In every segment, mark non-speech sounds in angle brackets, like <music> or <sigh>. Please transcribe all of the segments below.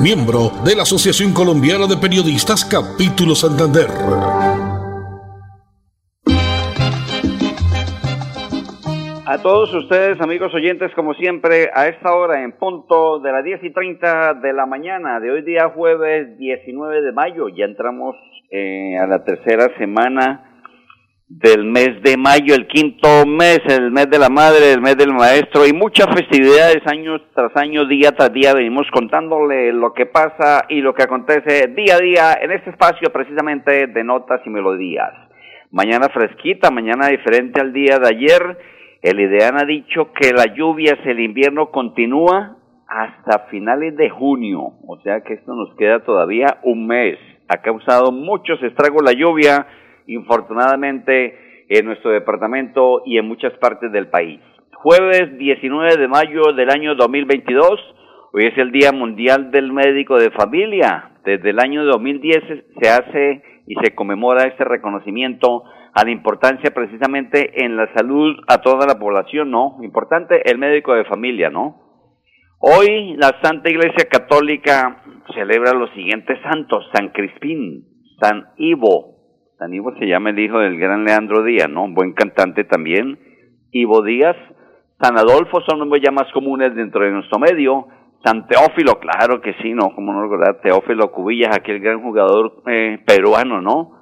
miembro de la Asociación Colombiana de Periodistas Capítulo Santander. A todos ustedes, amigos oyentes, como siempre, a esta hora en punto de las 10 y 30 de la mañana de hoy día jueves 19 de mayo, ya entramos eh, a la tercera semana del mes de mayo, el quinto mes, el mes de la madre, el mes del maestro y muchas festividades año tras año, día tras día venimos contándole lo que pasa y lo que acontece día a día en este espacio precisamente de notas y melodías. Mañana fresquita, mañana diferente al día de ayer. El IDEAN ha dicho que la lluvia, el invierno continúa hasta finales de junio, o sea que esto nos queda todavía un mes. Ha causado muchos estragos la lluvia infortunadamente en nuestro departamento y en muchas partes del país. Jueves 19 de mayo del año 2022, hoy es el Día Mundial del Médico de Familia. Desde el año 2010 se hace y se conmemora este reconocimiento a la importancia precisamente en la salud a toda la población, ¿no? Importante el médico de familia, ¿no? Hoy la Santa Iglesia Católica celebra los siguientes santos, San Crispín, San Ivo, Ivo se llama el hijo del gran Leandro Díaz, ¿no? Buen cantante también. Ivo Díaz. San Adolfo son los ya más comunes dentro de nuestro medio. San Teófilo, claro que sí, ¿no? Como no recordar, Teófilo Cubillas, aquel gran jugador eh, peruano, ¿no?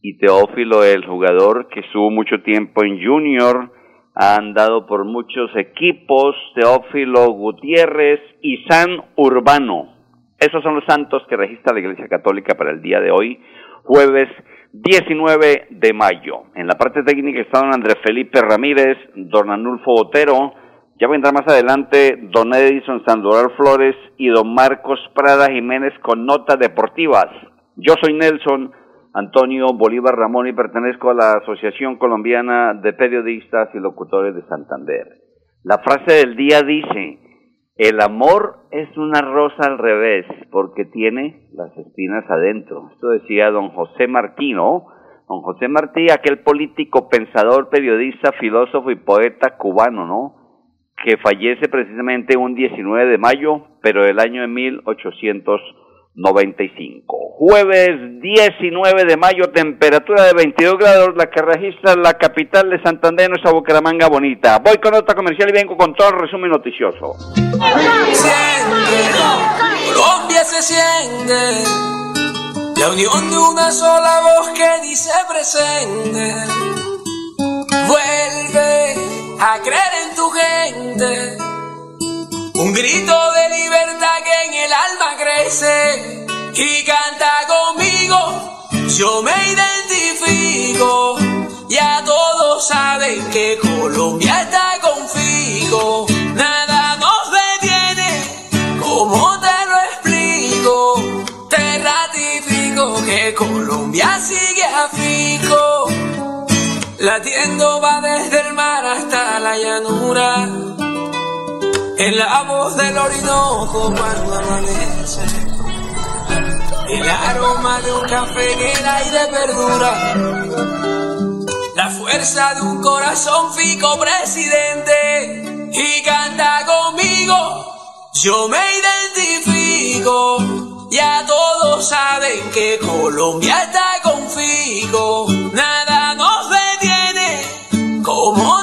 Y Teófilo, el jugador que estuvo mucho tiempo en Junior, ha andado por muchos equipos, Teófilo Gutiérrez y San Urbano. Esos son los santos que registra la Iglesia Católica para el día de hoy, jueves 19 de mayo. En la parte técnica está don Andrés Felipe Ramírez, don Anulfo Otero, ya vendrá más adelante don Edison Sandoval Flores y don Marcos Prada Jiménez con notas deportivas. Yo soy Nelson Antonio Bolívar Ramón y pertenezco a la Asociación Colombiana de Periodistas y Locutores de Santander. La frase del día dice, el amor es una rosa al revés, porque tiene las espinas adentro. Esto decía don José Martino. Don José Martí, aquel político, pensador, periodista, filósofo y poeta cubano, ¿no? Que fallece precisamente un 19 de mayo, pero del año de 1800 95. Jueves 19 de mayo, temperatura de 22 grados, la que registra la capital de Santander, nuestra Bucaramanga bonita. Voy con otra comercial y vengo con todo el resumen noticioso. Colombia se siente, la unión de una sola voz que dice presente. Vuelve a creer en tu gente un grito de libertad que en el alma crece y canta conmigo. Yo me identifico. Ya todos saben que Colombia está configo. Nada nos detiene. ¿Cómo te lo explico? Te ratifico que Colombia sigue a fico. Latiendo va desde el mar hasta la llanura en la voz del Orinoco cuando amanece, el aroma de un café en el aire perdura, la fuerza de un corazón fico presidente y canta conmigo, yo me identifico, ya todos saben que Colombia está configo, nada nos detiene, ¿cómo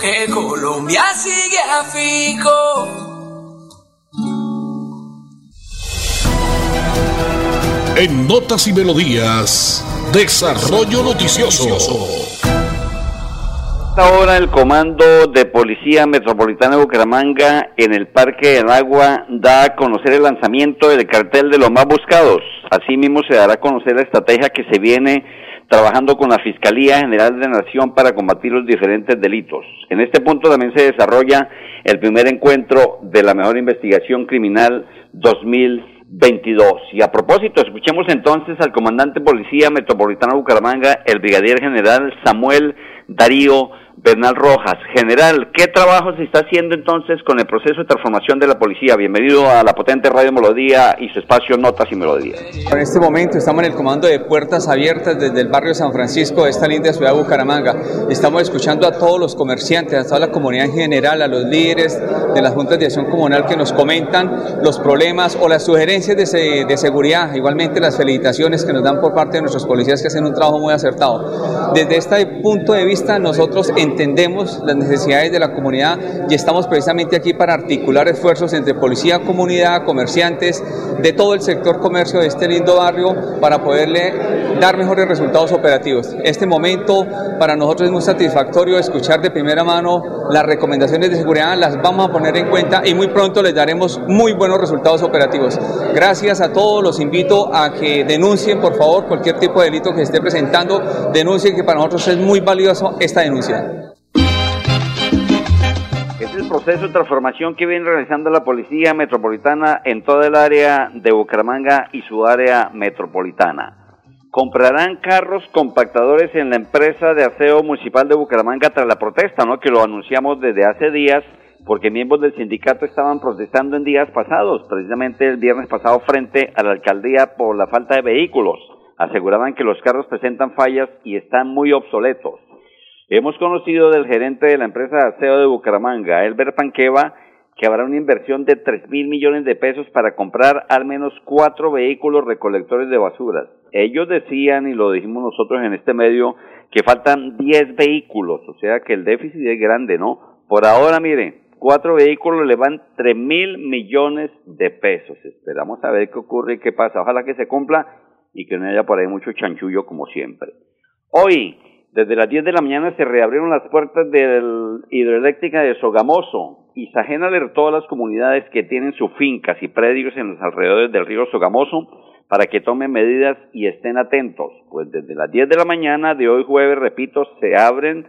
que Colombia sigue a fijo. En Notas y Melodías, Desarrollo Noticioso. esta hora el Comando de Policía Metropolitana de Bucaramanga en el Parque del Agua da a conocer el lanzamiento del cartel de los más buscados. Asimismo se dará a conocer la estrategia que se viene trabajando con la Fiscalía General de Nación para combatir los diferentes delitos. En este punto también se desarrolla el primer encuentro de la mejor investigación criminal 2022. Y a propósito, escuchemos entonces al comandante policía metropolitano Bucaramanga, el brigadier general Samuel Darío Bernal Rojas. General, ¿qué trabajo se está haciendo entonces con el proceso de transformación de la policía? Bienvenido a la potente Radio Melodía y su espacio Notas y Melodías. En este momento estamos en el comando de Puertas Abiertas desde el barrio San Francisco de esta linda ciudad de Bucaramanga. Estamos escuchando a todos los comerciantes, a toda la comunidad en general, a los líderes de las juntas de acción comunal que nos comentan los problemas o las sugerencias de, de seguridad, igualmente las felicitaciones que nos dan por parte de nuestros policías que hacen un trabajo muy acertado. Desde este punto de vista, nosotros en entendemos las necesidades de la comunidad y estamos precisamente aquí para articular esfuerzos entre policía, comunidad, comerciantes, de todo el sector comercio de este lindo barrio para poderle dar mejores resultados operativos. Este momento para nosotros es muy satisfactorio escuchar de primera mano las recomendaciones de seguridad, las vamos a poner en cuenta y muy pronto les daremos muy buenos resultados operativos. Gracias a todos, los invito a que denuncien por favor cualquier tipo de delito que se esté presentando, denuncien que para nosotros es muy valioso esta denuncia proceso de transformación que viene realizando la Policía Metropolitana en toda el área de Bucaramanga y su área metropolitana. Comprarán carros compactadores en la empresa de aseo municipal de Bucaramanga tras la protesta, ¿no? Que lo anunciamos desde hace días porque miembros del sindicato estaban protestando en días pasados, precisamente el viernes pasado frente a la alcaldía por la falta de vehículos. Aseguraban que los carros presentan fallas y están muy obsoletos. Hemos conocido del gerente de la empresa aseo de Bucaramanga, Elber Panqueva, que habrá una inversión de 3 mil millones de pesos para comprar al menos cuatro vehículos recolectores de basuras. Ellos decían, y lo dijimos nosotros en este medio, que faltan 10 vehículos, o sea que el déficit es grande, ¿no? Por ahora, miren, cuatro vehículos le van 3 mil millones de pesos. Esperamos a ver qué ocurre y qué pasa. Ojalá que se cumpla y que no haya por ahí mucho chanchullo como siempre. Hoy, desde las 10 de la mañana se reabrieron las puertas de la hidroeléctrica de Sogamoso y Sajena alertó a las comunidades que tienen sus fincas y predios en los alrededores del río Sogamoso para que tomen medidas y estén atentos, pues desde las 10 de la mañana de hoy jueves, repito, se abren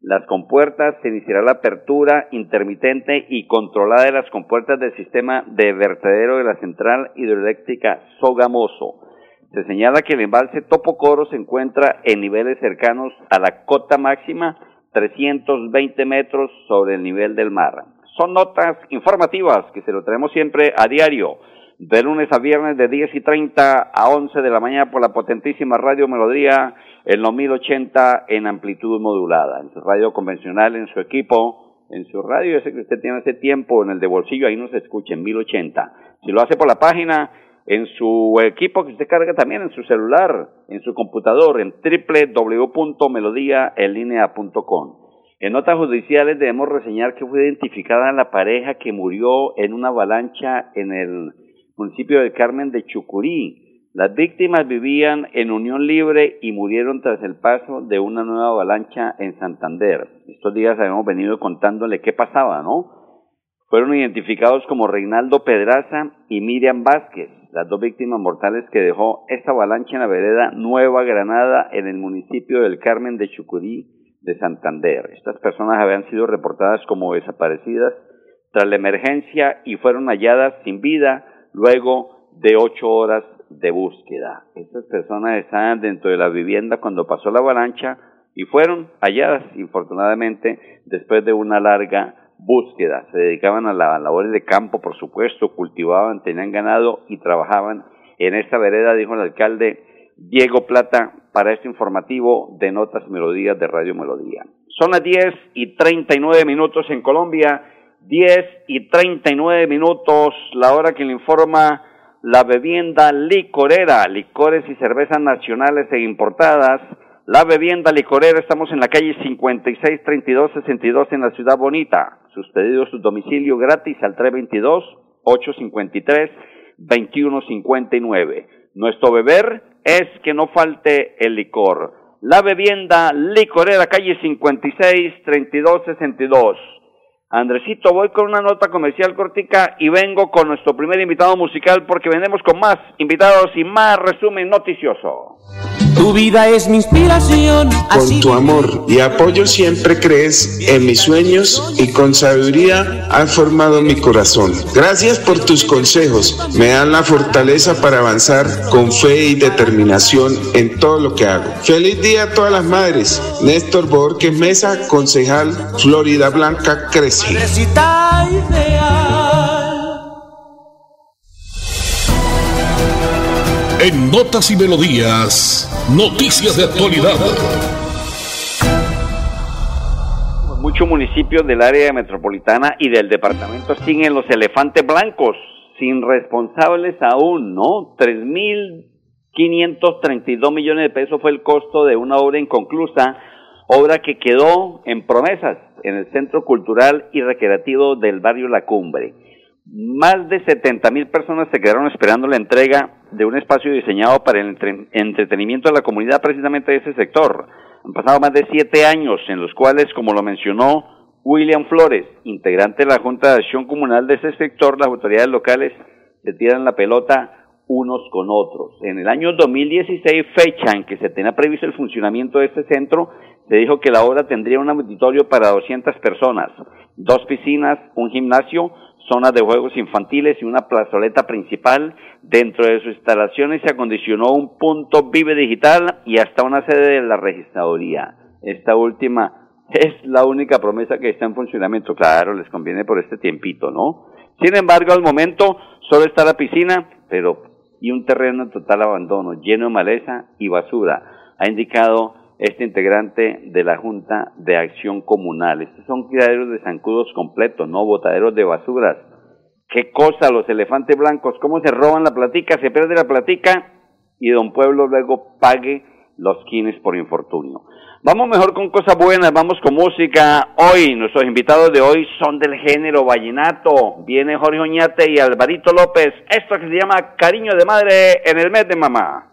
las compuertas, se iniciará la apertura intermitente y controlada de las compuertas del sistema de vertedero de la central hidroeléctrica Sogamoso. Se señala que el embalse Topocoro se encuentra en niveles cercanos a la cota máxima, 320 metros sobre el nivel del mar. Son notas informativas que se lo tenemos siempre a diario, de lunes a viernes de 10 y 30 a 11 de la mañana por la potentísima Radio Melodía en los 1080 en amplitud modulada, en su radio convencional, en su equipo, en su radio, ese que usted tiene hace tiempo, en el de bolsillo, ahí nos escucha en 1080. Si lo hace por la página, en su equipo que usted carga también en su celular, en su computador, en www.melodiaenlinea.com. En notas judiciales debemos reseñar que fue identificada la pareja que murió en una avalancha en el municipio de Carmen de Chucurí. Las víctimas vivían en unión libre y murieron tras el paso de una nueva avalancha en Santander. Estos días habíamos venido contándole qué pasaba, ¿no? Fueron identificados como Reinaldo Pedraza y Miriam Vázquez las dos víctimas mortales que dejó esta avalancha en la vereda Nueva Granada en el municipio del Carmen de Chucurí de Santander. Estas personas habían sido reportadas como desaparecidas tras la emergencia y fueron halladas sin vida luego de ocho horas de búsqueda. Estas personas estaban dentro de la vivienda cuando pasó la avalancha y fueron halladas, infortunadamente, después de una larga búsqueda, se dedicaban a la labores de campo, por supuesto, cultivaban, tenían ganado y trabajaban en esta vereda, dijo el alcalde Diego Plata, para este informativo de Notas Melodías de Radio Melodía. Son las 10 y 39 minutos en Colombia, 10 y 39 minutos, la hora que le informa la bebienda licorera, licores y cervezas nacionales e importadas, la bebienda licorera, estamos en la calle 563262 en la Ciudad Bonita. Sus pedidos, su domicilio gratis al 322-853-2159. Nuestro beber es que no falte el licor. La Bebienda Licorera, calle 56 3262. Andresito, voy con una nota comercial cortica y vengo con nuestro primer invitado musical porque venimos con más invitados y más resumen noticioso. Tu vida es mi inspiración. Con tu amor y apoyo siempre crees en mis sueños y con sabiduría has formado mi corazón. Gracias por tus consejos. Me dan la fortaleza para avanzar con fe y determinación en todo lo que hago. Feliz día a todas las madres. Néstor Borges Mesa, concejal Florida Blanca, crece. En Notas y Melodías, noticias de actualidad. Muchos municipios del área metropolitana y del departamento siguen los elefantes blancos, sin responsables aún, ¿no? 3.532 millones de pesos fue el costo de una obra inconclusa, obra que quedó en promesas en el Centro Cultural y Recreativo del barrio La Cumbre. Más de 70 mil personas se quedaron esperando la entrega de un espacio diseñado para el entretenimiento de la comunidad precisamente de ese sector. Han pasado más de siete años en los cuales, como lo mencionó William Flores, integrante de la Junta de Acción Comunal de ese sector, las autoridades locales se tiran la pelota unos con otros. En el año 2016, fecha en que se tenía previsto el funcionamiento de este centro, se dijo que la obra tendría un auditorio para 200 personas, dos piscinas, un gimnasio, zonas de juegos infantiles y una plazoleta principal. Dentro de sus instalaciones se acondicionó un punto Vive Digital y hasta una sede de la registraduría. Esta última es la única promesa que está en funcionamiento. Claro, les conviene por este tiempito, ¿no? Sin embargo, al momento solo está la piscina, pero y un terreno en total abandono, lleno de maleza y basura, ha indicado este integrante de la Junta de Acción Comunal. Estos son criaderos de zancudos completos, no botaderos de basuras. ¿Qué cosa los elefantes blancos? ¿Cómo se roban la platica? Se pierde la platica y don Pueblo luego pague los quines por infortunio. Vamos mejor con cosas buenas, vamos con música. Hoy, nuestros invitados de hoy son del género vallenato. Viene Jorge Oñate y Alvarito López. Esto que se llama Cariño de Madre en el mes de mamá.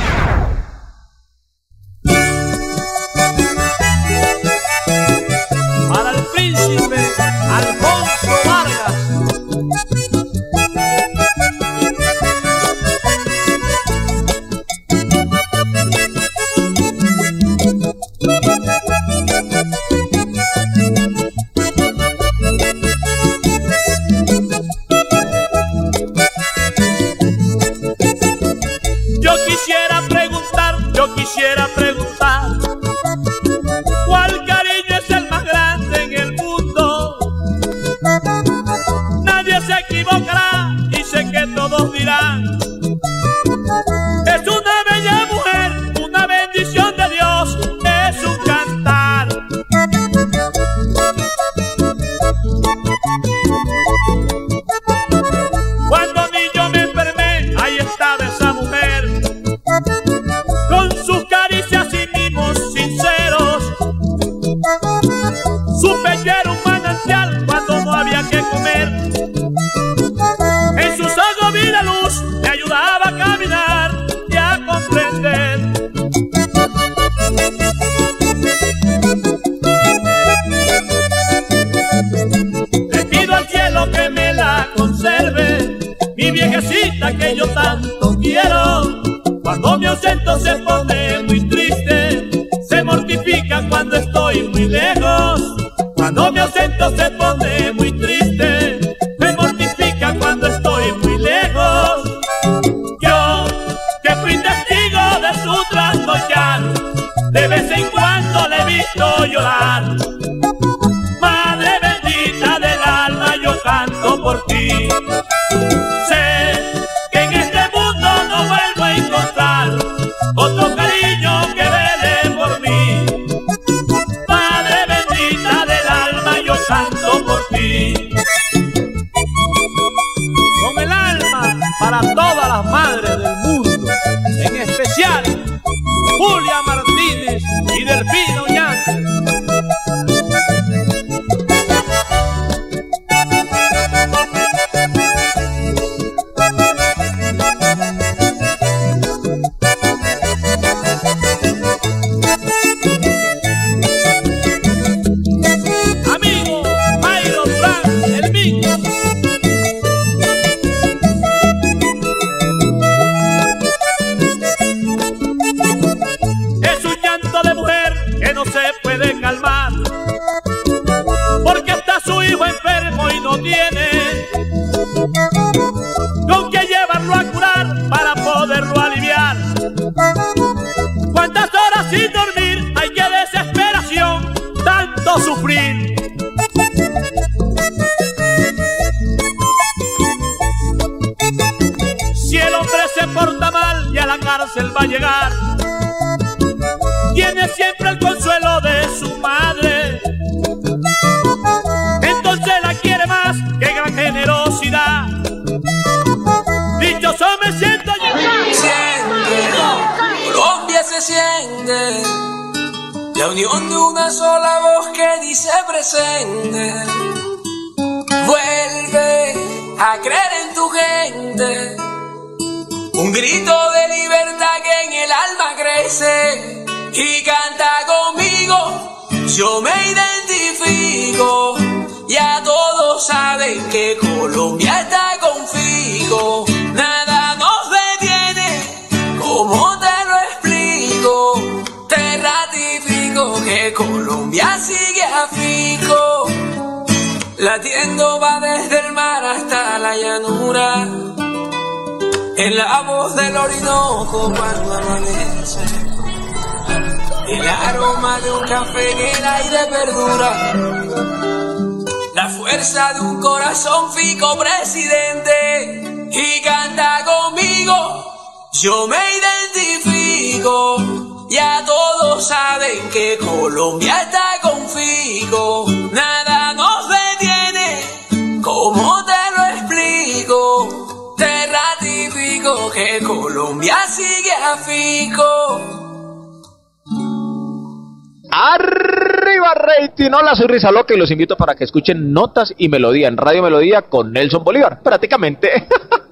Comer. Otro La unión de una sola voz que dice presente. Vuelve a creer en tu gente. Un grito de libertad que en el alma crece y canta conmigo. Yo me identifico. Ya todos saben que Colombia está configo. Que Colombia sigue a fico. Latiendo va desde el mar hasta la llanura. En la voz del Orinoco cuando amanece. El aroma de un café en el aire perdura. La fuerza de un corazón fico presidente. Y canta conmigo. Yo me identifico. Ya todos saben que Colombia está configo. Nada nos detiene. ¿Cómo te lo explico? Te ratifico que Colombia sigue a fico. Arriba rating, hola soy Risa Loca y los invito para que escuchen Notas y Melodía en Radio Melodía con Nelson Bolívar, prácticamente. <laughs>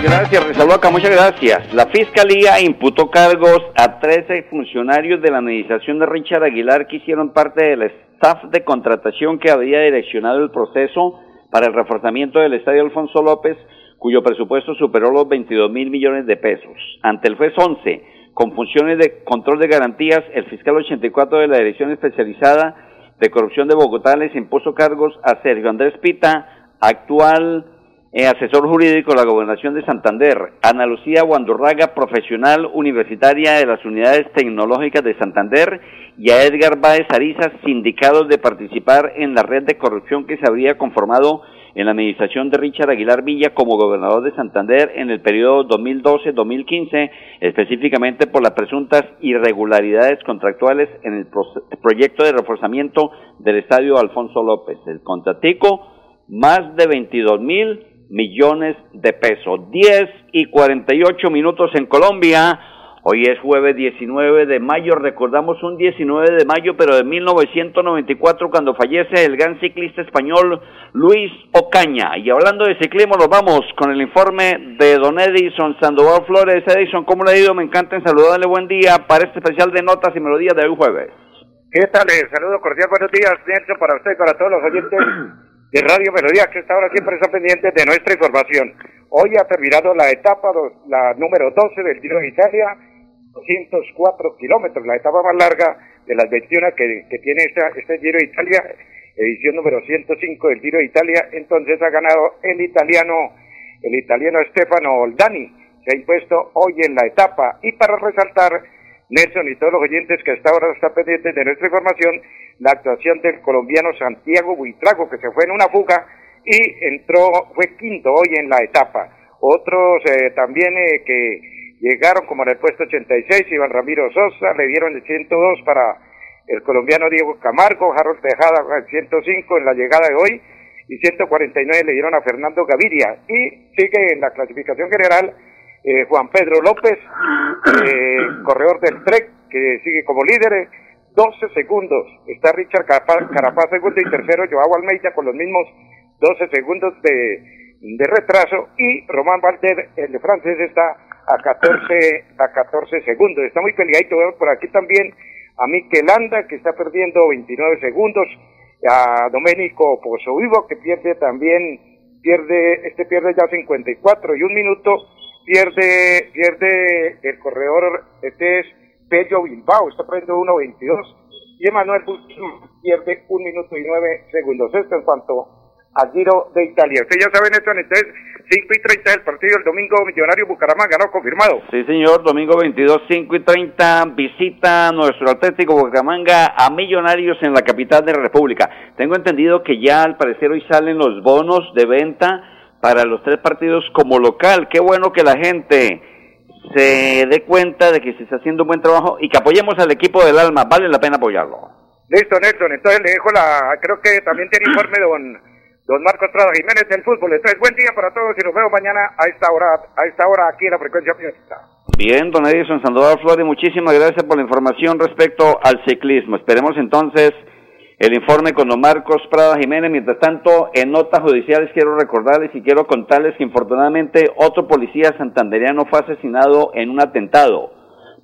Gracias, Rizaloca, muchas gracias. La Fiscalía imputó cargos a 13 funcionarios de la administración de Richard Aguilar que hicieron parte del staff de contratación que había direccionado el proceso para el reforzamiento del Estadio Alfonso López, cuyo presupuesto superó los 22 mil millones de pesos. Ante el juez 11, con funciones de control de garantías, el fiscal 84 de la Dirección Especializada de Corrupción de Bogotá les impuso cargos a Sergio Andrés Pita, actual eh, asesor jurídico de la Gobernación de Santander, Ana Lucía Guandurraga, profesional universitaria de las Unidades Tecnológicas de Santander, y a Edgar Báez Ariza, sindicados de participar en la red de corrupción que se habría conformado en la administración de Richard Aguilar Villa como gobernador de Santander en el periodo 2012-2015, específicamente por las presuntas irregularidades contractuales en el proyecto de reforzamiento del estadio Alfonso López. El contratico, más de 22 mil millones de pesos. 10 y 48 minutos en Colombia. Hoy es jueves 19 de mayo, recordamos un 19 de mayo, pero de 1994, cuando fallece el gran ciclista español Luis Ocaña. Y hablando de ciclismo, nos vamos con el informe de don Edison Sandoval Flores. Edison, ¿cómo le ha ido? Me encanta en saludarle, buen día para este especial de notas y melodías de hoy jueves. ¿Qué tal? Saludo cordial, buenos días, Nelson, para usted y para todos los oyentes <clears throat> de Radio Melodía, que esta hora siempre están pendientes de nuestra información. Hoy ha terminado la etapa, dos, la número 12 del Giro de Italia, 204 kilómetros, la etapa más larga de las 21 que, que tiene esta, este Giro de Italia, edición número 105 del Giro de Italia, entonces ha ganado el italiano, el italiano Stefano Oldani, se ha impuesto hoy en la etapa, y para resaltar, Nelson y todos los oyentes que hasta ahora están pendientes de nuestra información, la actuación del colombiano Santiago Buitrago, que se fue en una fuga y entró, fue quinto hoy en la etapa. Otros eh, también eh, que llegaron como en el puesto 86, Iván Ramiro Sosa, le dieron el 102 para el colombiano Diego Camargo, Harold Tejada el 105 en la llegada de hoy, y 149 le dieron a Fernando Gaviria. Y sigue en la clasificación general eh, Juan Pedro López, <coughs> eh, corredor del TREC, que sigue como líder, 12 segundos. Está Richard Carapaz, segundo y tercero, Joao Almeida con los mismos 12 segundos de, de retraso y Román Valder, el de francés, está a 14, a 14 segundos. Está muy peleadito. Vemos por aquí también a Mikel Landa, que está perdiendo 29 segundos. A Domenico Vivo, que pierde también, pierde, este pierde ya 54 y un minuto. Pierde, pierde el corredor, este es Pello Bilbao, está perdiendo 1.22. Y Emanuel pierde un minuto y nueve segundos. Esto en cuanto al Giro de Italia. Ustedes ya saben esto, entonces 5 y 30 del partido el domingo Millonario Bucaramanga, ¿no? Confirmado. Sí, señor, domingo 22, 5 y 30, visita nuestro Atlético Bucaramanga a Millonarios en la capital de la República. Tengo entendido que ya al parecer hoy salen los bonos de venta para los tres partidos como local. Qué bueno que la gente se dé cuenta de que se está haciendo un buen trabajo y que apoyemos al equipo del alma. Vale la pena apoyarlo. Listo, Nelson. Entonces le dejo la. Creo que también tiene informe don don Marcos Prada Jiménez del fútbol. Entonces, buen día para todos y nos vemos mañana a esta hora, a esta hora aquí en la frecuencia Bien, don Edison Sandoval Flores, muchísimas gracias por la información respecto al ciclismo. Esperemos entonces el informe con don Marcos Prada Jiménez. Mientras tanto, en notas judiciales quiero recordarles y quiero contarles que infortunadamente otro policía santanderiano fue asesinado en un atentado.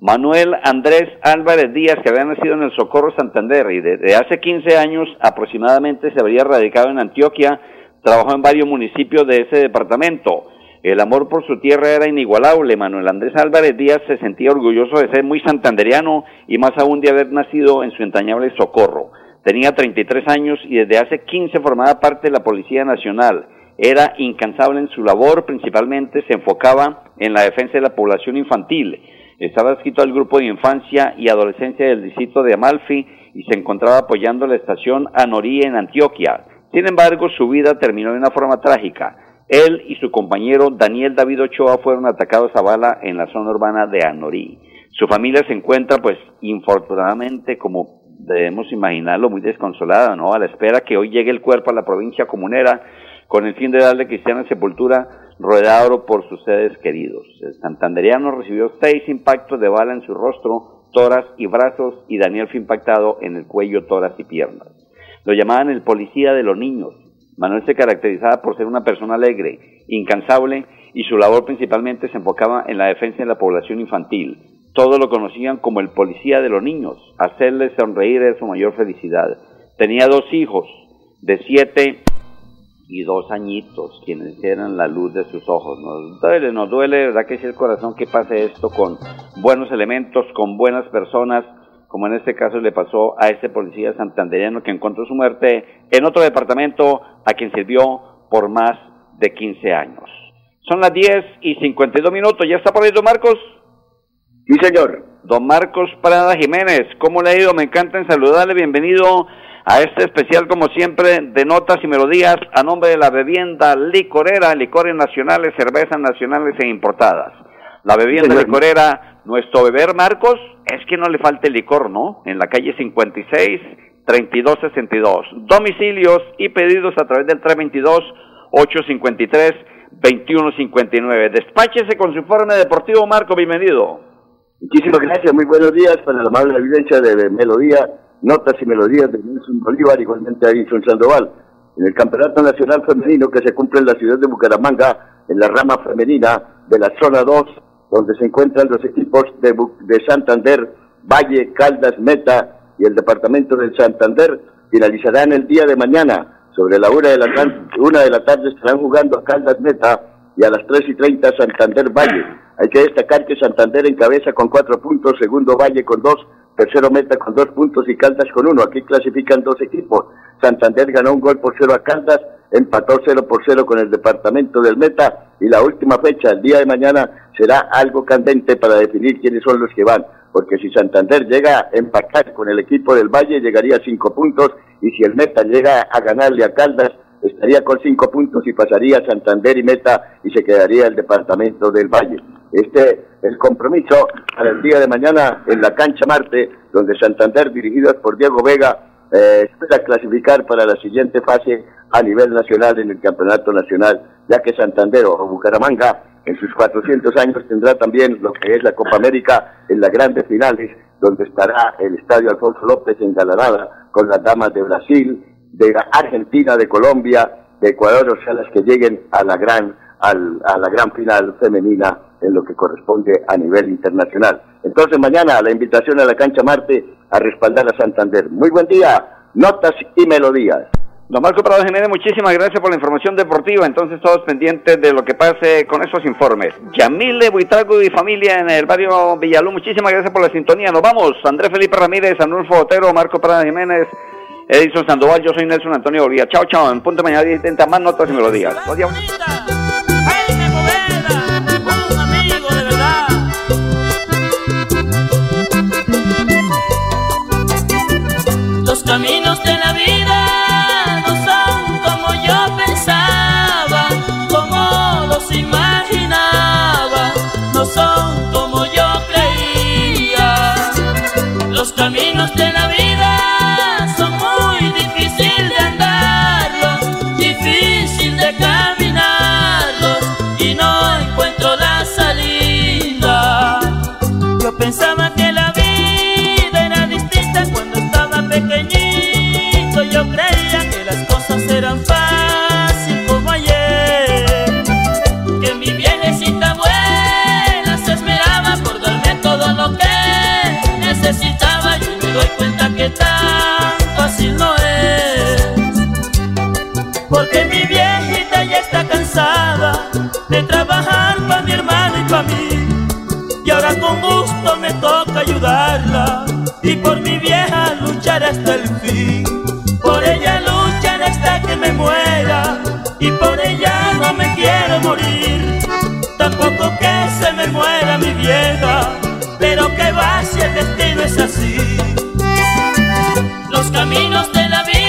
Manuel Andrés Álvarez Díaz, que había nacido en el Socorro Santander y desde hace 15 años aproximadamente se habría radicado en Antioquia, trabajó en varios municipios de ese departamento. El amor por su tierra era inigualable. Manuel Andrés Álvarez Díaz se sentía orgulloso de ser muy santanderiano y más aún de haber nacido en su entrañable Socorro. Tenía 33 años y desde hace 15 formaba parte de la Policía Nacional. Era incansable en su labor, principalmente se enfocaba en la defensa de la población infantil estaba adscrito al grupo de infancia y adolescencia del distrito de Amalfi y se encontraba apoyando la estación Anorí en Antioquia. Sin embargo, su vida terminó de una forma trágica. Él y su compañero Daniel David Ochoa fueron atacados a bala en la zona urbana de Anorí. Su familia se encuentra, pues, infortunadamente, como debemos imaginarlo, muy desconsolada, ¿no? A la espera que hoy llegue el cuerpo a la provincia comunera con el fin de darle cristiana sepultura rodeado por sus seres queridos. El santanderiano recibió seis impactos de bala en su rostro, toras y brazos, y Daniel fue impactado en el cuello, toras y piernas. Lo llamaban el policía de los niños. Manuel se caracterizaba por ser una persona alegre, incansable, y su labor principalmente se enfocaba en la defensa de la población infantil. Todos lo conocían como el policía de los niños. Hacerles sonreír era su mayor felicidad. Tenía dos hijos, de siete y dos añitos, quienes eran la luz de sus ojos. Nos duele, nos duele, ¿verdad que es el corazón que pase esto con buenos elementos, con buenas personas, como en este caso le pasó a este policía santanderiano que encontró su muerte en otro departamento a quien sirvió por más de 15 años. Son las 10 y 52 minutos, ¿ya está por ahí don Marcos? Sí, señor. Don Marcos Prada Jiménez, ¿cómo le ha ido? Me encanta en saludarle, bienvenido a este especial, como siempre, de notas y melodías a nombre de la bebienda licorera, licores nacionales, cervezas nacionales e importadas. La bebienda licorera, nuestro beber Marcos, es que no le falte licor, ¿no? En la calle 56, 3262. Domicilios y pedidos a través del 322 853 2159. Despáchese con su informe deportivo, Marco, bienvenido. Muchísimas gracias, muy buenos días para la amable evidencia de Melodía notas y melodías de Nelson Bolívar, igualmente a Edison Sandoval. En el Campeonato Nacional Femenino que se cumple en la ciudad de Bucaramanga, en la rama femenina de la zona 2, donde se encuentran los equipos de, de Santander, Valle, Caldas, Meta y el departamento del Santander, finalizarán el día de mañana. Sobre la una de la, una de la tarde estarán jugando a Caldas Meta y a las 3 y 30 Santander Valle. Hay que destacar que Santander encabeza con cuatro puntos, segundo Valle con dos, tercero Meta con dos puntos y Caldas con uno. Aquí clasifican dos equipos. Santander ganó un gol por cero a Caldas, empató cero por cero con el departamento del Meta y la última fecha, el día de mañana, será algo candente para definir quiénes son los que van. Porque si Santander llega a empatar con el equipo del Valle, llegaría a cinco puntos y si el Meta llega a ganarle a Caldas, estaría con cinco puntos y pasaría Santander y Meta y se quedaría el departamento del Valle. Este el compromiso para el día de mañana en la cancha Marte, donde Santander, dirigido por Diego Vega, eh, espera clasificar para la siguiente fase a nivel nacional en el campeonato nacional, ya que Santander o Bucaramanga en sus 400 años tendrá también lo que es la Copa América en las grandes finales, donde estará el Estadio Alfonso López en engalanada con las damas de Brasil, de Argentina, de Colombia, de Ecuador, o sea, las que lleguen a la gran, a la gran final femenina en lo que corresponde a nivel internacional. Entonces mañana la invitación a la cancha Marte a respaldar a Santander. Muy buen día, notas y melodías. Don Marco Prado Jiménez, muchísimas gracias por la información deportiva. Entonces, todos pendientes de lo que pase con esos informes. Yamile Buitrago y familia en el barrio Villalú, muchísimas gracias por la sintonía. Nos vamos. Andrés Felipe Ramírez, Anulfo Otero, Marco Prado Jiménez, Edison Sandoval, yo soy Nelson Antonio Bolívar. Chao, chao. En punto de mañana 10 30 más notas y melodías. Adiós. Los caminos de la vida con gusto me toca ayudarla y por mi vieja luchar hasta el fin. Por ella luchan hasta que me muera y por ella no me quiero morir. Tampoco que se me muera mi vieja, pero que va si el destino es así. Los caminos de la vida